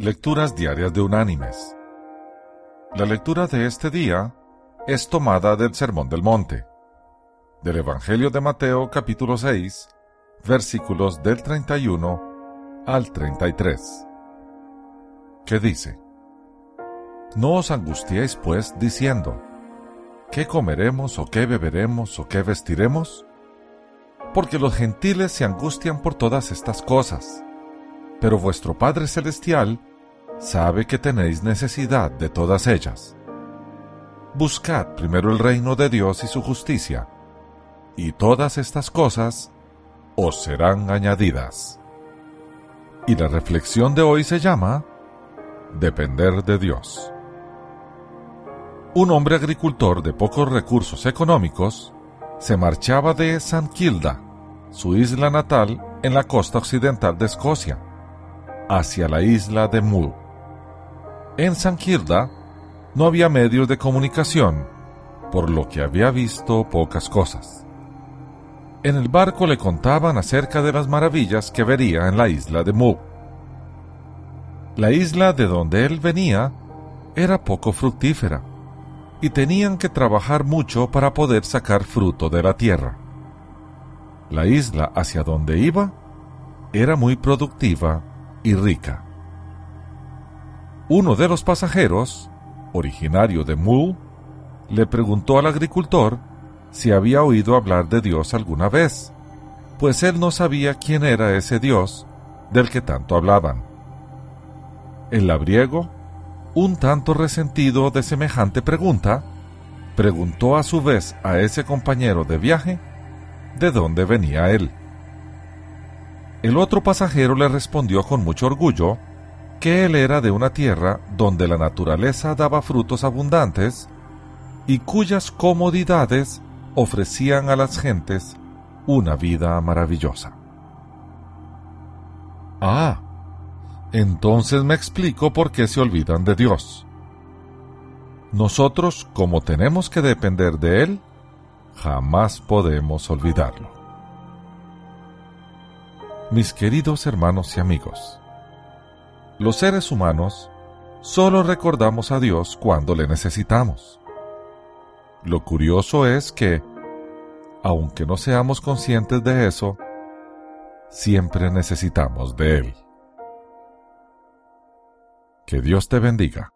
Lecturas Diarias de Unánimes. La lectura de este día es tomada del Sermón del Monte, del Evangelio de Mateo capítulo 6, versículos del 31 al 33, que dice, No os angustiéis pues diciendo, ¿qué comeremos o qué beberemos o qué vestiremos? Porque los gentiles se angustian por todas estas cosas, pero vuestro Padre Celestial sabe que tenéis necesidad de todas ellas. Buscad primero el reino de Dios y su justicia, y todas estas cosas os serán añadidas. Y la reflexión de hoy se llama Depender de Dios. Un hombre agricultor de pocos recursos económicos se marchaba de San Kilda, su isla natal en la costa occidental de Escocia, hacia la isla de Mull. En San Kilda no había medios de comunicación, por lo que había visto pocas cosas. En el barco le contaban acerca de las maravillas que vería en la isla de Mull. La isla de donde él venía era poco fructífera y tenían que trabajar mucho para poder sacar fruto de la tierra. La isla hacia donde iba era muy productiva y rica. Uno de los pasajeros, originario de Mull, le preguntó al agricultor si había oído hablar de Dios alguna vez, pues él no sabía quién era ese Dios del que tanto hablaban. El labriego, un tanto resentido de semejante pregunta, preguntó a su vez a ese compañero de viaje de dónde venía él. El otro pasajero le respondió con mucho orgullo que él era de una tierra donde la naturaleza daba frutos abundantes y cuyas comodidades ofrecían a las gentes una vida maravillosa. Ah, entonces me explico por qué se olvidan de Dios. Nosotros, como tenemos que depender de Él, jamás podemos olvidarlo. Mis queridos hermanos y amigos, los seres humanos solo recordamos a Dios cuando le necesitamos. Lo curioso es que, aunque no seamos conscientes de eso, siempre necesitamos de Él. Que Dios te bendiga.